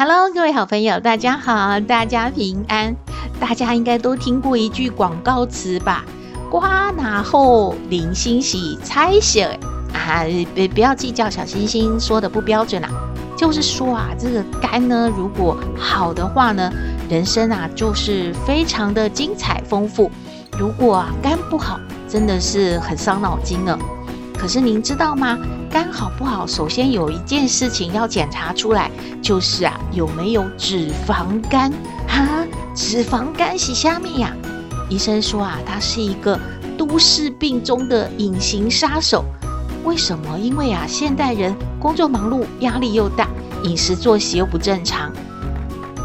Hello，各位好朋友，大家好，大家平安。大家应该都听过一句广告词吧？“瓜拿后零星喜猜写啊，别不要计较小星星说的不标准啦、啊。就是说啊，这个肝呢，如果好的话呢，人生啊就是非常的精彩丰富。如果啊肝不好，真的是很伤脑筋呢。可是您知道吗？肝好不好？首先有一件事情要检查出来，就是啊有没有脂肪肝哈，脂肪肝是虾米呀？医生说啊，它是一个都市病中的隐形杀手。为什么？因为啊现代人工作忙碌，压力又大，饮食作息又不正常，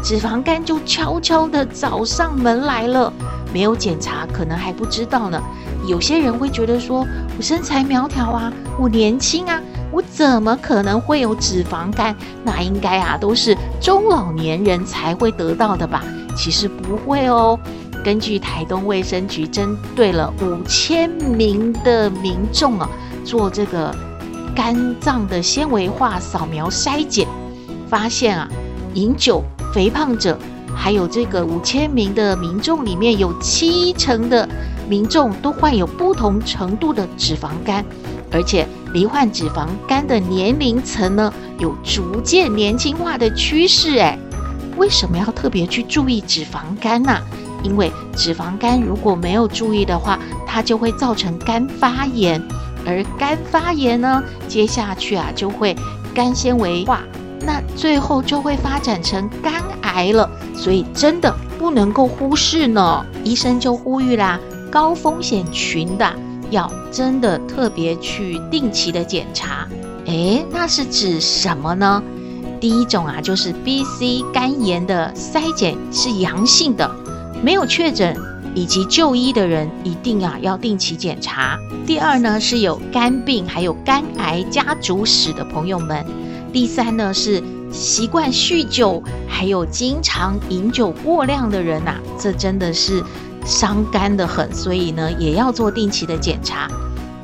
脂肪肝就悄悄地找上门来了。没有检查，可能还不知道呢。有些人会觉得说，我身材苗条啊，我年轻啊，我怎么可能会有脂肪肝？那应该啊，都是中老年人才会得到的吧？其实不会哦。根据台东卫生局针对了五千名的民众啊，做这个肝脏的纤维化扫描筛检，发现啊，饮酒、肥胖者，还有这个五千名的民众里面有七成的。民众都患有不同程度的脂肪肝，而且罹患脂肪肝的年龄层呢，有逐渐年轻化的趋势。哎，为什么要特别去注意脂肪肝呢？因为脂肪肝如果没有注意的话，它就会造成肝发炎，而肝发炎呢，接下去啊就会肝纤维化，那最后就会发展成肝癌了。所以真的不能够忽视呢。医生就呼吁啦。高风险群的要真的特别去定期的检查，诶，那是指什么呢？第一种啊，就是 BC 肝炎的筛检是阳性的，没有确诊以及就医的人一定啊要定期检查。第二呢，是有肝病还有肝癌家族史的朋友们。第三呢，是习惯酗酒还有经常饮酒过量的人呐、啊，这真的是。伤肝的很，所以呢也要做定期的检查。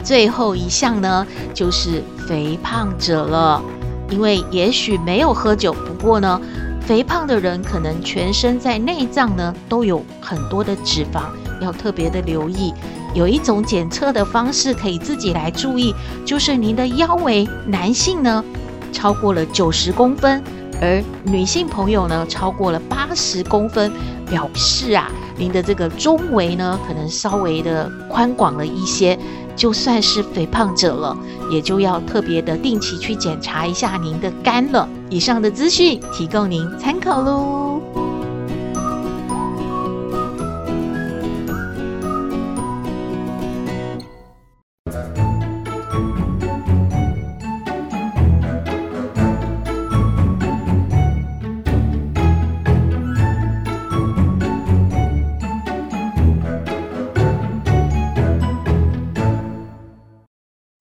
最后一项呢就是肥胖者了，因为也许没有喝酒，不过呢肥胖的人可能全身在内脏呢都有很多的脂肪，要特别的留意。有一种检测的方式可以自己来注意，就是您的腰围，男性呢超过了九十公分，而女性朋友呢超过了八十公分，表示啊。您的这个中围呢，可能稍微的宽广了一些，就算是肥胖者了，也就要特别的定期去检查一下您的肝了。以上的资讯提供您参考喽。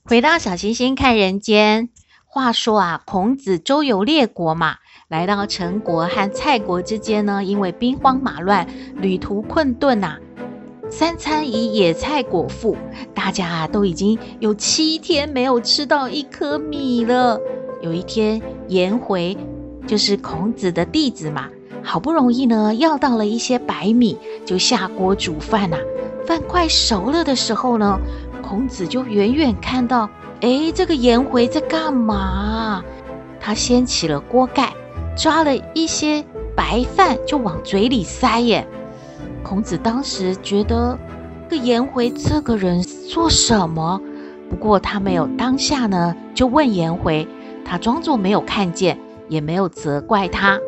回到小星星看人间。话说啊，孔子周游列国嘛，来到陈国和蔡国之间呢，因为兵荒马乱，旅途困顿呐、啊，三餐以野菜果腹，大家啊都已经有七天没有吃到一颗米了。有一天，颜回就是孔子的弟子嘛，好不容易呢要到了一些白米，就下锅煮饭呐、啊。饭快熟了的时候呢。孔子就远远看到，哎，这个颜回在干嘛？他掀起了锅盖，抓了一些白饭就往嘴里塞耶。孔子当时觉得，这个颜回这个人做什么？不过他没有当下呢，就问颜回，他装作没有看见，也没有责怪他。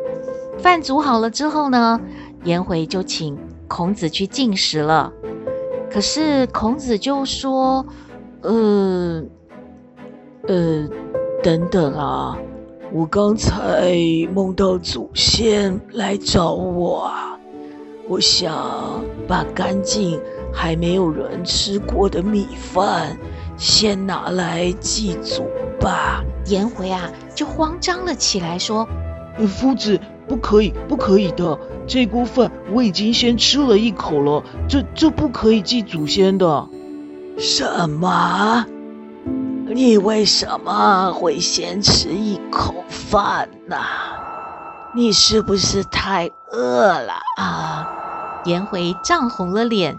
饭煮好了之后呢，颜回就请孔子去进食了。可是孔子就说：“呃，呃，等等啊，我刚才梦到祖先来找我啊，我想把干净还没有人吃过的米饭先拿来祭祖吧。颜回啊，就慌张了起来，说：“夫子，不可以，不可以的，这锅饭我已经先吃了一口了，这这不可以祭祖先的。”什么？你为什么会先吃一口饭呢？你是不是太饿了啊？颜回涨红了脸，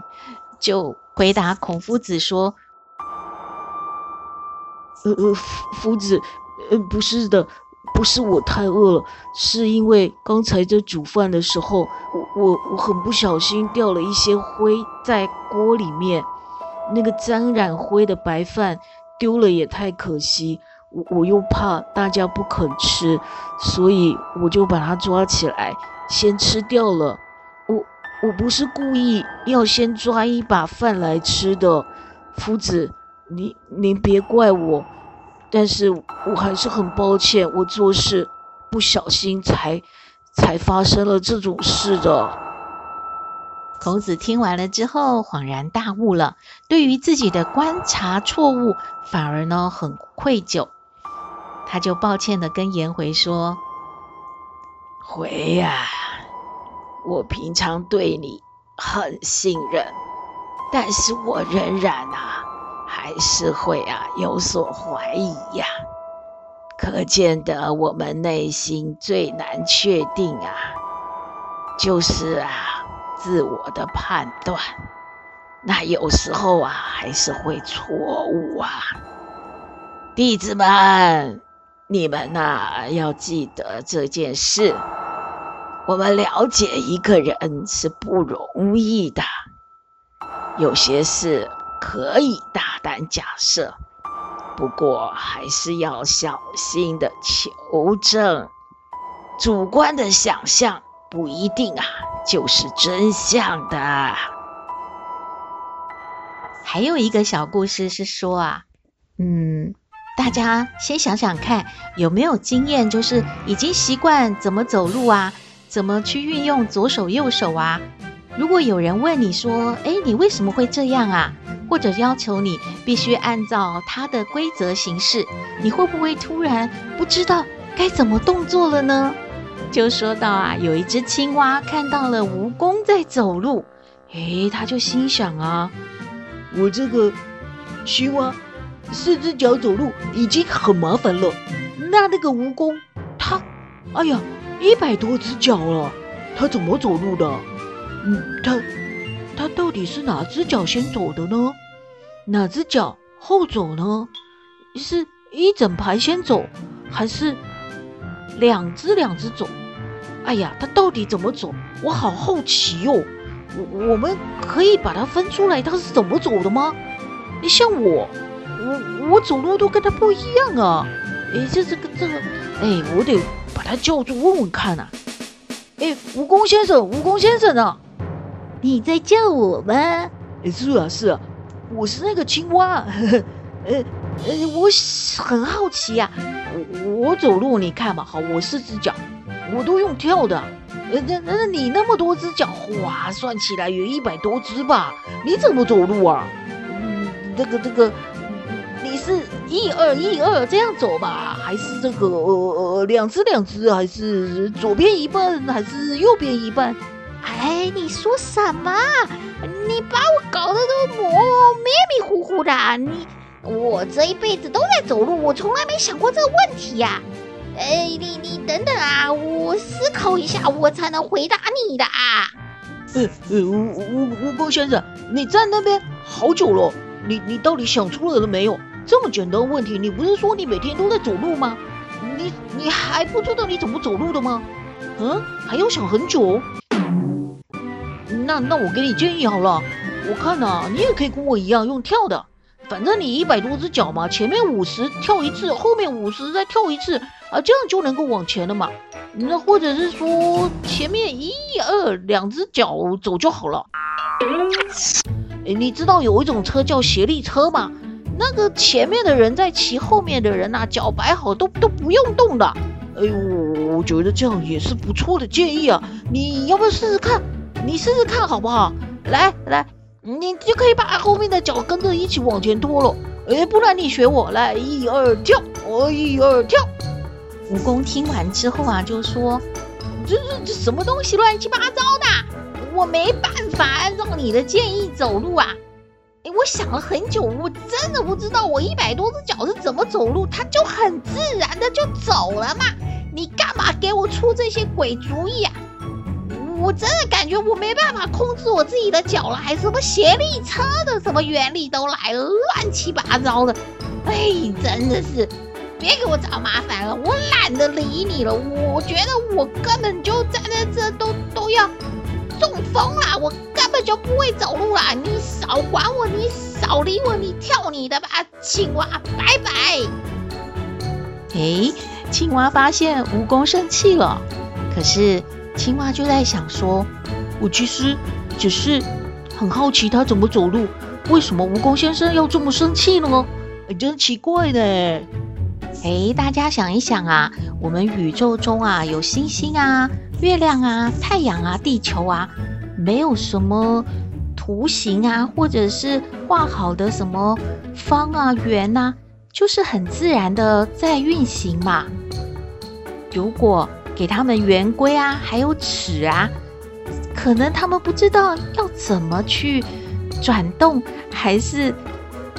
就回答孔夫子说：“呃呃，夫子，呃，不是的，不是我太饿了，是因为刚才在煮饭的时候，我我我很不小心掉了一些灰在锅里面，那个沾染灰的白饭。”丢了也太可惜，我我又怕大家不肯吃，所以我就把它抓起来先吃掉了。我我不是故意要先抓一把饭来吃的，夫子，您您别怪我，但是我还是很抱歉，我做事不小心才才发生了这种事的。孔子听完了之后，恍然大悟了。对于自己的观察错误，反而呢很愧疚。他就抱歉的跟颜回说：“回呀，我平常对你很信任，但是我仍然啊，还是会啊有所怀疑呀。可见得我们内心最难确定啊，就是啊。”自我的判断，那有时候啊还是会错误啊。弟子们，你们呐要记得这件事。我们了解一个人是不容易的，有些事可以大胆假设，不过还是要小心的求证。主观的想象不一定啊。就是真相的。还有一个小故事是说啊，嗯，大家先想想看，有没有经验，就是已经习惯怎么走路啊，怎么去运用左手右手啊？如果有人问你说，诶，你为什么会这样啊？或者要求你必须按照他的规则行事，你会不会突然不知道该怎么动作了呢？就说到啊，有一只青蛙看到了蜈蚣在走路，诶，他就心想啊，我这个青蛙四只脚走路已经很麻烦了，那那个蜈蚣，它，哎呀，一百多只脚了，它怎么走路的？嗯，它，它到底是哪只脚先走的呢？哪只脚后走呢？是一整排先走，还是两只两只走？哎呀，他到底怎么走？我好好奇哦。我我们可以把它分出来，他是怎么走的吗？你像我，我我走路都跟他不一样啊。哎，这这个这个，哎，我得把他叫住问问看啊。哎，蜈蚣先生，蜈蚣先生啊，你在叫我吗？是啊是啊，我是那个青蛙。呃呃，我很好奇呀。我我走路你看嘛，好，我四只脚。我都用跳的，呃，那那你那么多只脚，哇，算起来有一百多只吧？你怎么走路啊？嗯，这个这个，你是一二一二这样走吧？还是这个呃呃两只两只？还是左边一半？还是右边一半？哎，你说什么？你把我搞得都模迷迷糊糊的。你我这一辈子都在走路，我从来没想过这个问题呀。哎，你你等等啊，我思考一下，我才能回答你的啊。呃呃，蜈蜈蜈蚣先生，你站那边好久了，你你到底想出来了没有？这么简单的问题，你不是说你每天都在走路吗？你你还不知道你怎么走路的吗？嗯，还要想很久？那那我给你建议好了，我看呐、你也可以跟我一样用跳的。反正你一百多只脚嘛，前面五十跳一次，后面五十再跳一次啊，这样就能够往前了嘛。那或者是说前面一二两只脚走就好了。哎，你知道有一种车叫协力车吗？那个前面的人在骑，后面的人呐、脚摆好都都不用动的。哎呦，我觉得这样也是不错的建议啊！你要不要试试看？你试试看好不好？来来，你就可以把后面的脚跟着一起往前拖了。哎，不然你学我来，一二跳，我一二跳。蜈蚣听完之后啊，就说：“这这这什么东西，乱七八糟的！我没办法按照你的建议走路啊！哎，我想了很久，我真的不知道我一百多只脚是怎么走路，它就很自然的就走了嘛！你干嘛给我出这些鬼主意啊？”我真的感觉我没办法控制我自己的脚了，还什么协力车的什么原理都来了，乱七八糟的，哎，真的是，别给我找麻烦了，我懒得理你了。我觉得我根本就站在这都都要中风了，我根本就不会走路了。你少管我，你少理我，你跳你的吧，青蛙，拜拜。哎，青蛙发现蜈蚣生气了，可是。青蛙就在想说：“我其实只是很好奇他怎么走路，为什么蜈蚣先生要这么生气呢？真奇怪呢！”哎，大家想一想啊，我们宇宙中啊有星星啊、月亮啊、太阳啊、地球啊，没有什么图形啊，或者是画好的什么方啊、圆啊，就是很自然的在运行嘛。如果给他们圆规啊，还有尺啊，可能他们不知道要怎么去转动，还是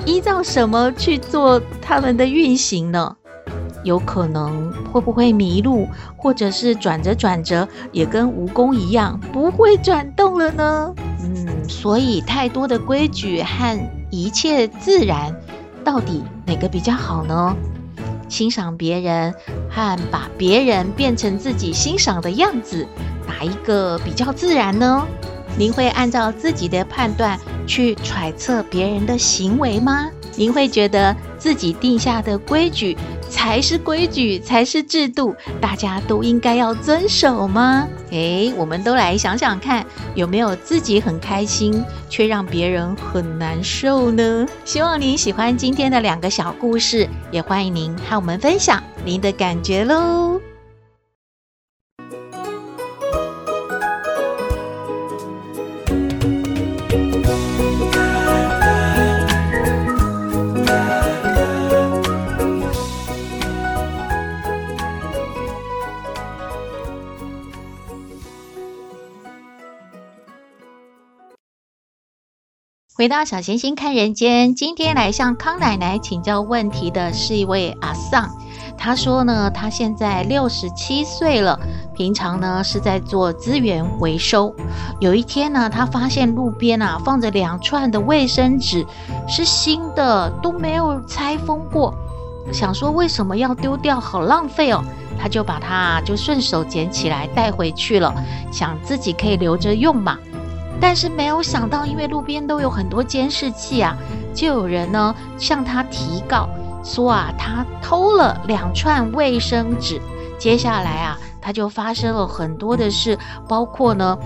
依照什么去做他们的运行呢？有可能会不会迷路，或者是转着转着也跟蜈蚣一样不会转动了呢？嗯，所以太多的规矩和一切自然，到底哪个比较好呢？欣赏别人和把别人变成自己欣赏的样子，哪一个比较自然呢？您会按照自己的判断去揣测别人的行为吗？您会觉得自己定下的规矩才是规矩，才是制度，大家都应该要遵守吗？诶，我们都来想想看，有没有自己很开心，却让别人很难受呢？希望您喜欢今天的两个小故事，也欢迎您和我们分享您的感觉喽。回到小星星看人间，今天来向康奶奶请教问题的是一位阿桑。他说呢，他现在六十七岁了，平常呢是在做资源回收。有一天呢，他发现路边啊放着两串的卫生纸，是新的，都没有拆封过。想说为什么要丢掉，好浪费哦。他就把它就顺手捡起来带回去了，想自己可以留着用嘛。但是没有想到，因为路边都有很多监视器啊，就有人呢向他提告说啊，他偷了两串卫生纸。接下来啊，他就发生了很多的事，包括呢，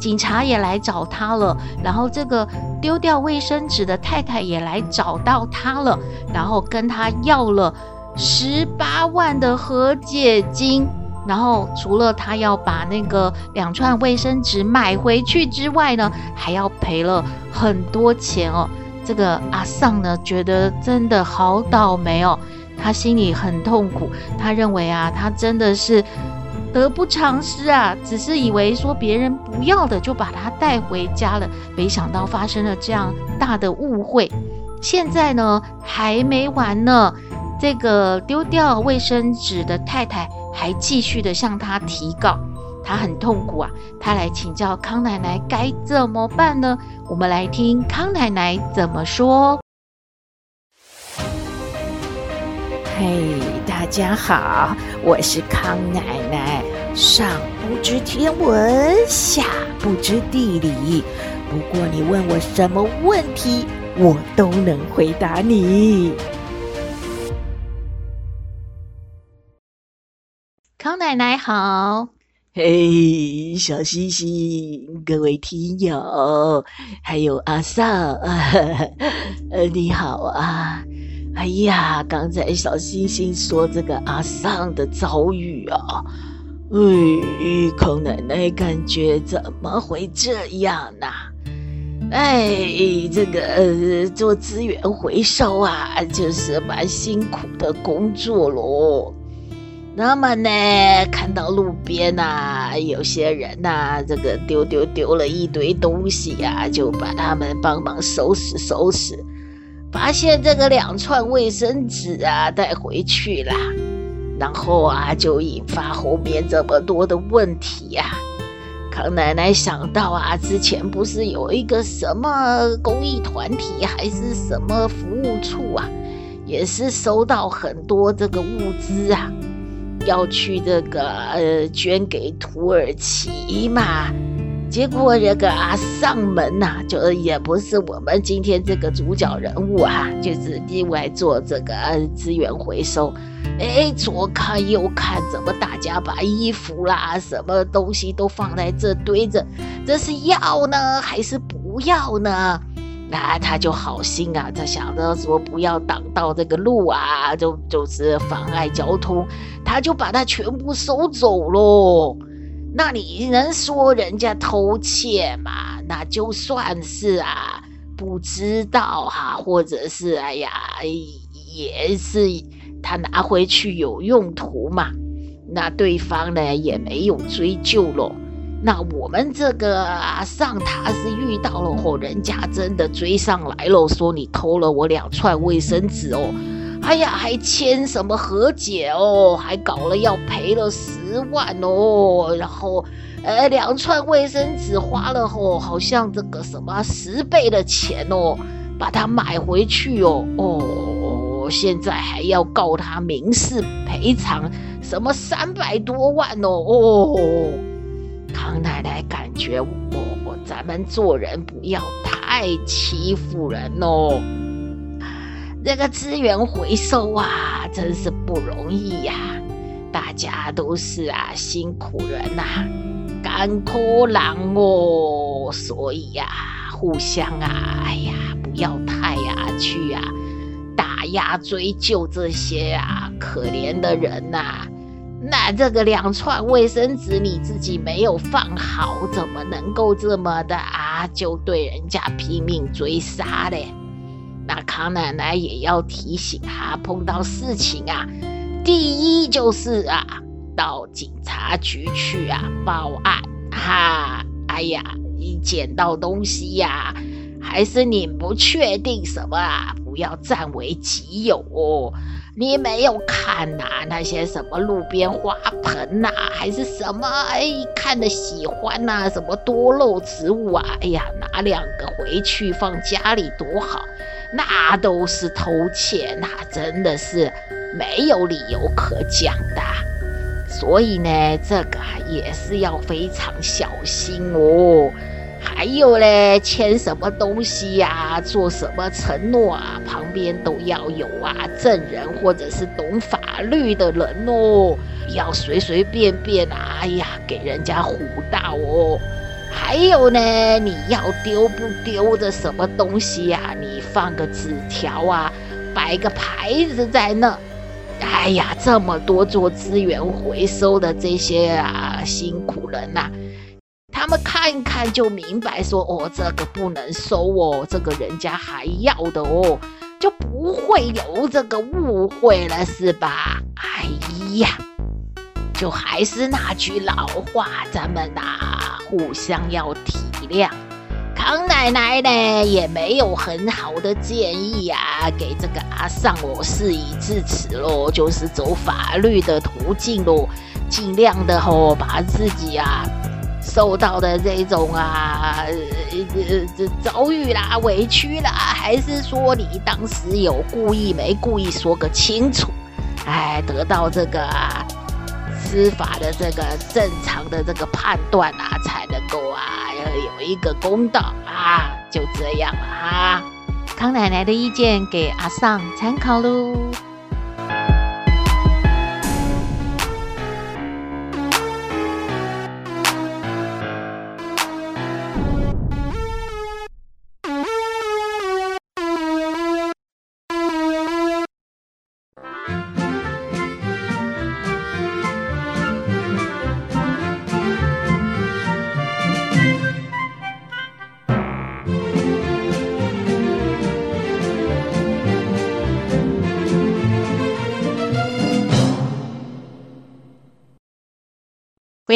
警察也来找他了，然后这个丢掉卫生纸的太太也来找到他了，然后跟他要了十八万的和解金。然后除了他要把那个两串卫生纸买回去之外呢，还要赔了很多钱哦。这个阿桑呢，觉得真的好倒霉哦，他心里很痛苦。他认为啊，他真的是得不偿失啊，只是以为说别人不要的就把他带回家了，没想到发生了这样大的误会。现在呢，还没完呢，这个丢掉卫生纸的太太。还继续的向他提告，他很痛苦啊！他来请教康奶奶该怎么办呢？我们来听康奶奶怎么说。嘿，大家好，我是康奶奶。上不知天文，下不知地理，不过你问我什么问题，我都能回答你。康奶奶好，嘿，小星星，各位听友，还有阿桑，呃，你好啊，哎呀，刚才小星星说这个阿桑的遭遇啊，哎，康奶奶感觉怎么会这样呢？哎，这个呃，做资源回收啊，就是蛮辛苦的工作喽。那么呢，看到路边呐、有些人呐、这个丢丢丢了一堆东西呀、啊，就把他们帮忙收拾收拾。发现这个两串卫生纸啊，带回去了，然后啊，就引发后面这么多的问题呀、啊。康奶奶想到啊，之前不是有一个什么公益团体还是什么服务处啊，也是收到很多这个物资啊。要去这个呃捐给土耳其嘛，结果这个阿桑门呐、就也不是我们今天这个主角人物啊，就是另外做这个资源回收。哎，左看右看，怎么大家把衣服啦、什么东西都放在这堆着，这是要呢还是不要呢？那他就好心啊，他想着说不要挡到这个路啊，就就是妨碍交通，他就把它全部收走喽。那你能说人家偷窃吗？那就算是啊，不知道哈、或者是哎呀，也是他拿回去有用途嘛。那对方呢也没有追究喽。那我们这个啊、上他是遇到了后，人家真的追上来了，说你偷了我两串卫生纸哦，哎呀，还签什么和解哦，还搞了要赔了十万哦，然后呃两串卫生纸花了哦，好像这个什么十倍的钱哦，把它买回去哦，哦，现在还要告他民事赔偿，什么三百多万哦，哦。康奶奶感觉我，我咱们做人不要太欺负人哦。这个资源回收啊，真是不容易呀，啊！大家都是啊辛苦人呐，啊，甘苦郎哦。所以呀，啊，互相啊，哎呀，不要太啊去啊打压追究这些啊可怜的人呐，啊。那这个两串卫生纸你自己没有放好，怎么能够这么的啊？就对人家拼命追杀嘞？那康奶奶也要提醒他，碰到事情啊，第一就是啊，到警察局去啊报案哈。哎呀，你捡到东西呀，还是你不确定什么啊？不要占为己有哦。你没有看呐、那些什么路边花盆呐、还是什么哎，看的喜欢呐、什么多肉植物啊，哎呀，拿两个回去放家里多好，那都是偷窃，那真的是没有理由可讲的。所以呢，这个也是要非常小心哦。还有嘞，签什么东西呀、做什么承诺啊？旁边都要有啊证人或者是懂法律的人哦，不要随随便便啊！哎呀，给人家唬到哦。还有呢，你要丢不丢的什么东西呀、啊？你放个纸条啊，摆个牌子在那。哎呀，这么多做资源回收的这些啊辛苦人呐、他们看看就明白说，说哦，这个不能收哦，这个人家还要的哦，就不会有这个误会了，是吧？哎呀，就还是那句老话，咱们呐、啊，互相要体谅。康奶奶呢，也没有很好的建议啊，给这个阿尚我事已至此喽，就是走法律的途径喽，尽量的吼、哦，把自己啊。受到的这种啊，呃，这遭遇啦、委屈啦，还是说你当时有故意没故意说个清楚，哎，得到这个司法的这个正常的这个判断啊，才能够啊要有一个公道啊，就这样了哈。康奶奶的意见给阿尚参考喽。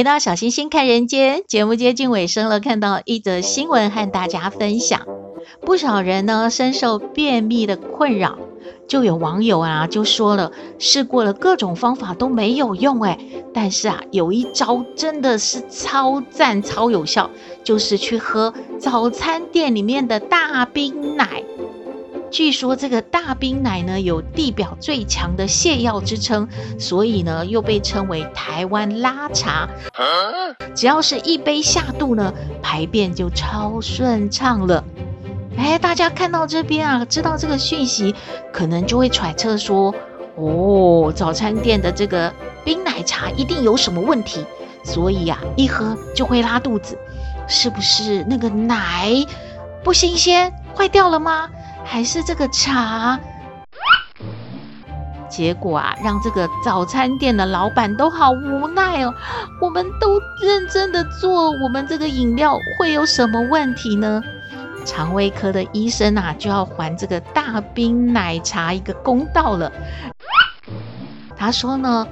回到小星星看人间，节目接近尾声了，看到一则新闻和大家分享，不少人呢深受便秘的困扰，就有网友啊就说了，试过了各种方法都没有用诶，但是啊有一招真的是超赞超有效，就是去喝早餐店里面的大冰奶。据说这个大冰奶呢，有地表最强的泻药之称，所以呢又被称为台湾拉茶。只要是一杯下肚呢，排便就超顺畅了。哎，大家看到这边啊，知道这个讯息，可能就会揣测说，哦，早餐店的这个冰奶茶一定有什么问题，所以啊，一喝就会拉肚子，是不是那个奶不新鲜，坏掉了吗？还是这个茶，结果啊，让这个早餐店的老板都好无奈哦。我们都认真的做，我们这个饮料会有什么问题呢？肠胃科的医生啊，就要还这个大冰奶茶一个公道了。他说呢，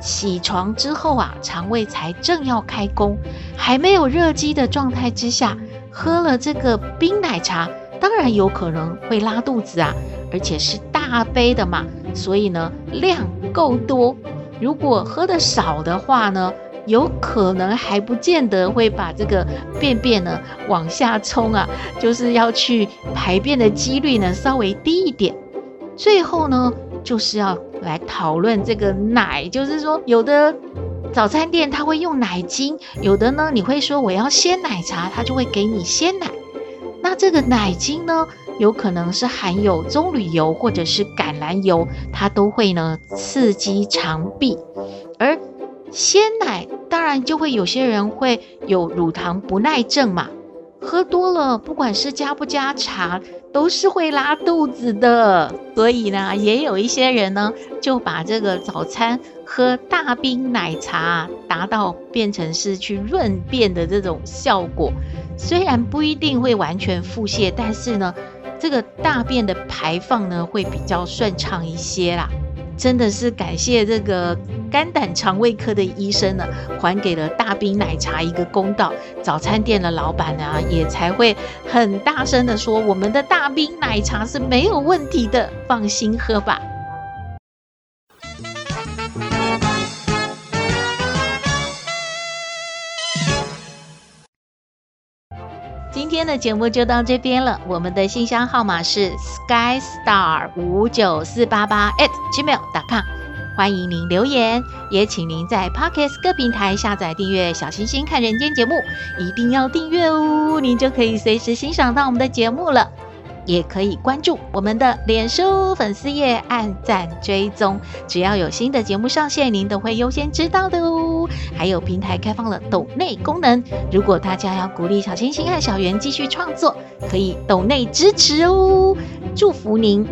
起床之后啊，肠胃才正要开工，还没有热机的状态之下，喝了这个冰奶茶。当然有可能会拉肚子啊，而且是大杯的嘛，所以呢，量够多。如果喝得少的话呢，有可能还不见得会把这个便便呢往下冲啊，就是要去排便的几率呢稍微低一点。最后呢，就是要来讨论这个奶，就是说有的早餐店他会用奶精，有的呢你会说我要鲜奶茶，他就会给你鲜奶。那这个奶精呢，有可能是含有棕榈油或者是橄榄油，它都会呢刺激肠壁。而鲜奶当然就会有些人会有乳糖不耐症嘛，喝多了不管是加不加茶，都是会拉肚子的。所以呢，也有一些人呢就把这个早餐喝大冰奶茶，达到变成是去润便的这种效果。虽然不一定会完全腹泻，但是呢，这个大便的排放呢会比较顺畅一些啦。真的是感谢这个肝胆肠胃科的医生呢，还给了大冰奶茶一个公道。早餐店的老板呢，也才会很大声的说，我们的大冰奶茶是没有问题的，放心喝吧。今天的节目就到这边了，我们的信箱号码是 skystar 五九四八八 at gmail.com，欢迎您留言，也请您在 Pocket 各平台下载订阅小星星看人间节目，一定要订阅哦，您就可以随时欣赏到我们的节目了。也可以关注我们的脸书粉丝页，按赞追踪，只要有新的节目上线，您都会优先知道的哦。还有平台开放了抖内功能，如果大家要鼓励小星星和小圆继续创作，可以抖内支持哦。祝福您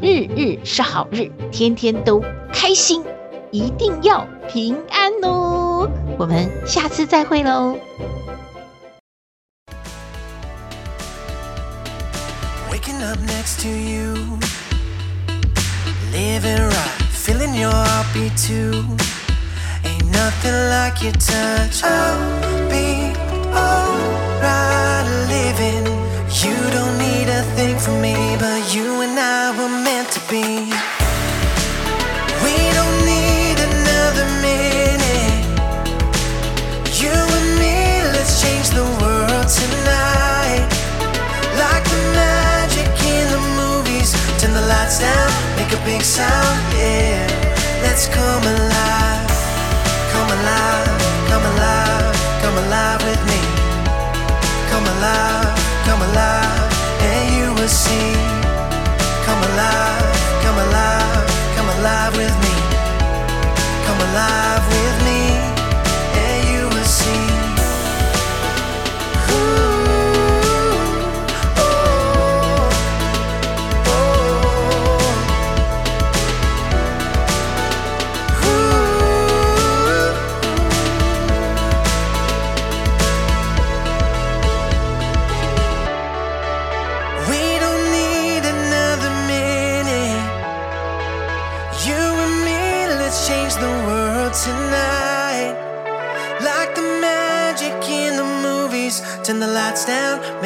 日日是好日，天天都开心，一定要平安哦。我们下次再会喽。Waking up next to you. Living right, feeling your heartbeat too. Ain't nothing like your touch. I'll be alright living. You don't need a thing from me, but you and I were meant to be. sound, make a big sound, yeah. Let's come alive, come alive, come alive, come alive with me. Come alive, come alive, and you will see. Come alive, come alive, come alive with me. Come alive.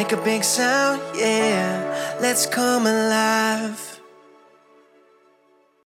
Make a big sound, yeah. Let's come alive.